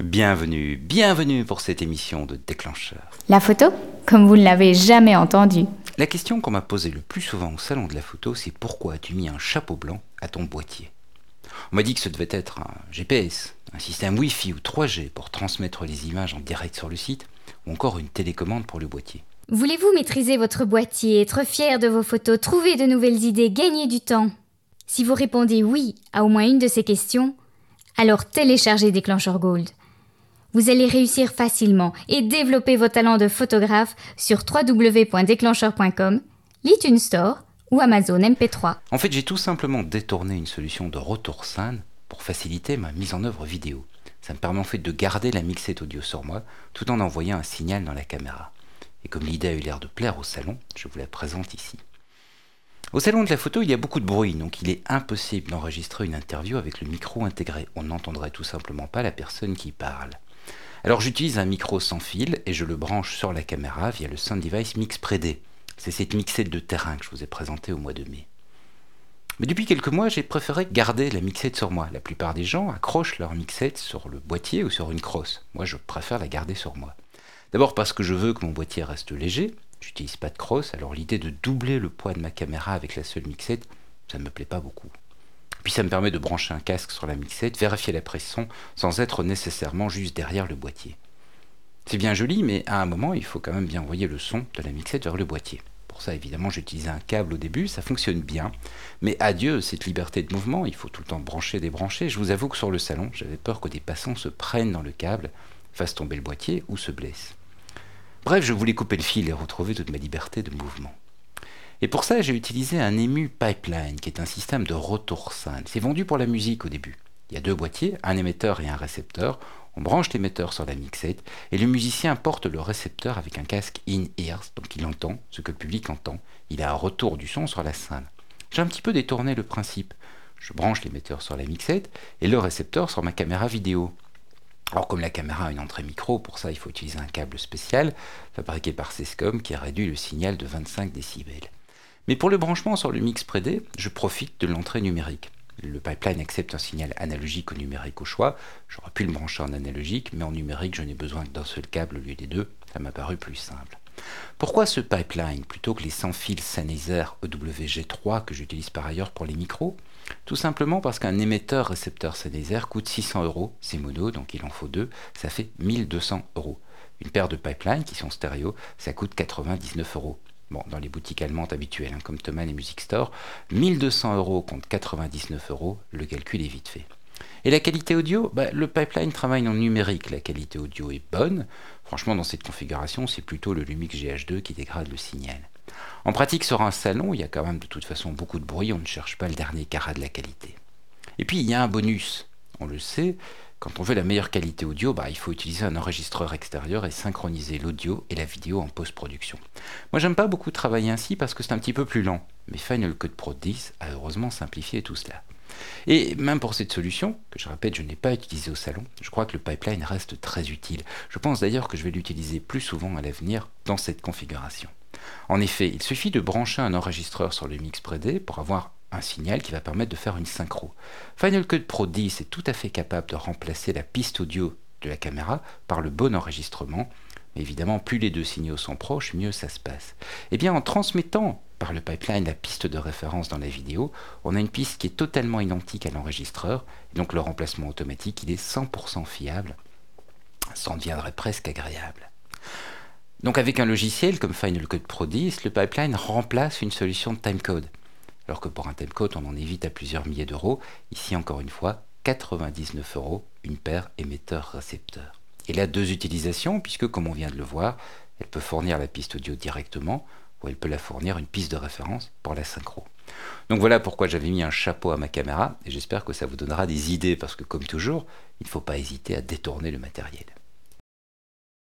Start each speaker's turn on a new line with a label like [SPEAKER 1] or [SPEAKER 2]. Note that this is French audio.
[SPEAKER 1] Bienvenue, bienvenue pour cette émission de déclencheur.
[SPEAKER 2] La photo Comme vous ne l'avez jamais entendu.
[SPEAKER 1] La question qu'on m'a posée le plus souvent au salon de la photo, c'est pourquoi as-tu mis un chapeau blanc à ton boîtier? On m'a dit que ce devait être un GPS, un système Wi-Fi ou 3G pour transmettre les images en direct sur le site, ou encore une télécommande pour le boîtier.
[SPEAKER 2] Voulez-vous maîtriser votre boîtier, être fier de vos photos, trouver de nouvelles idées, gagner du temps? Si vous répondez oui à au moins une de ces questions, alors téléchargez Déclencheur Gold. Vous allez réussir facilement et développer vos talents de photographe sur www.déclencheur.com, l'iTunes Store ou Amazon MP3.
[SPEAKER 1] En fait, j'ai tout simplement détourné une solution de retour scène pour faciliter ma mise en œuvre vidéo. Ça me permet en fait de garder la mixette audio sur moi tout en envoyant un signal dans la caméra. Et comme l'idée a eu l'air de plaire au salon, je vous la présente ici. Au salon de la photo, il y a beaucoup de bruit, donc il est impossible d'enregistrer une interview avec le micro intégré. On n'entendrait tout simplement pas la personne qui parle. Alors j'utilise un micro sans fil et je le branche sur la caméra via le Sound Device Mix Pre-D. C'est cette mixette de terrain que je vous ai présentée au mois de mai. Mais depuis quelques mois, j'ai préféré garder la mixette sur moi. La plupart des gens accrochent leur mixette sur le boîtier ou sur une crosse. Moi, je préfère la garder sur moi. D'abord parce que je veux que mon boîtier reste léger. J'utilise pas de crosse, alors l'idée de doubler le poids de ma caméra avec la seule mixette, ça ne me plaît pas beaucoup. Puis ça me permet de brancher un casque sur la mixette, vérifier la pression sans être nécessairement juste derrière le boîtier. C'est bien joli, mais à un moment, il faut quand même bien envoyer le son de la mixette vers le boîtier. Pour ça, évidemment, j'utilisais un câble au début, ça fonctionne bien. Mais adieu cette liberté de mouvement, il faut tout le temps brancher, débrancher. Je vous avoue que sur le salon, j'avais peur que des passants se prennent dans le câble, fassent tomber le boîtier ou se blessent. Bref, je voulais couper le fil et retrouver toute ma liberté de mouvement. Et pour ça, j'ai utilisé un EMU Pipeline, qui est un système de retour simple. C'est vendu pour la musique au début. Il y a deux boîtiers, un émetteur et un récepteur. On branche l'émetteur sur la mixette et le musicien porte le récepteur avec un casque in-ears, donc il entend ce que le public entend. Il a un retour du son sur la scène. J'ai un petit peu détourné le principe. Je branche l'émetteur sur la mixette et le récepteur sur ma caméra vidéo. Alors comme la caméra a une entrée micro, pour ça il faut utiliser un câble spécial fabriqué par Sescom qui a réduit le signal de 25 décibels. Mais pour le branchement sur le mix prédé, je profite de l'entrée numérique. Le pipeline accepte un signal analogique ou numérique au choix. J'aurais pu le brancher en analogique, mais en numérique, je n'ai besoin que d'un seul câble au lieu des deux. Ça m'a paru plus simple. Pourquoi ce pipeline? Plutôt que les sans fils Sennheiser EWG3 que j'utilise par ailleurs pour les micros? Tout simplement parce qu'un émetteur-récepteur Sennheiser coûte 600 euros, c'est mono, donc il en faut deux, ça fait 1200 euros. Une paire de pipelines qui sont stéréo, ça coûte 99 euros. Bon, dans les boutiques allemandes habituelles, hein, comme Thomann et Music Store, 1200 euros contre 99 euros, le calcul est vite fait. Et la qualité audio bah, Le pipeline travaille en numérique, la qualité audio est bonne. Franchement, dans cette configuration, c'est plutôt le Lumix GH2 qui dégrade le signal. En pratique, sur un salon, il y a quand même de toute façon beaucoup de bruit, on ne cherche pas le dernier carat de la qualité. Et puis, il y a un bonus. On le sait, quand on veut la meilleure qualité audio, bah, il faut utiliser un enregistreur extérieur et synchroniser l'audio et la vidéo en post-production. Moi, j'aime pas beaucoup travailler ainsi parce que c'est un petit peu plus lent, mais Final Cut Pro 10 a heureusement simplifié tout cela. Et même pour cette solution, que je répète, je n'ai pas utilisée au salon, je crois que le pipeline reste très utile. Je pense d'ailleurs que je vais l'utiliser plus souvent à l'avenir dans cette configuration. En effet, il suffit de brancher un enregistreur sur le mix Pre-D pour avoir un signal qui va permettre de faire une synchro. Final Cut Pro 10 est tout à fait capable de remplacer la piste audio de la caméra par le bon enregistrement. Évidemment, plus les deux signaux sont proches, mieux ça se passe. Et eh bien, en transmettant par le pipeline la piste de référence dans la vidéo, on a une piste qui est totalement identique à l'enregistreur, donc le remplacement automatique, il est 100% fiable. Ça en deviendrait presque agréable. Donc avec un logiciel comme Final Cut Pro 10, le pipeline remplace une solution de timecode. Alors que pour un timecode, on en évite à plusieurs milliers d'euros. Ici, encore une fois, 99 euros, une paire émetteur-récepteur. Et là, deux utilisations, puisque comme on vient de le voir, elle peut fournir la piste audio directement, ou elle peut la fournir une piste de référence pour la synchro. Donc voilà pourquoi j'avais mis un chapeau à ma caméra, et j'espère que ça vous donnera des idées, parce que comme toujours, il ne faut pas hésiter à détourner le matériel.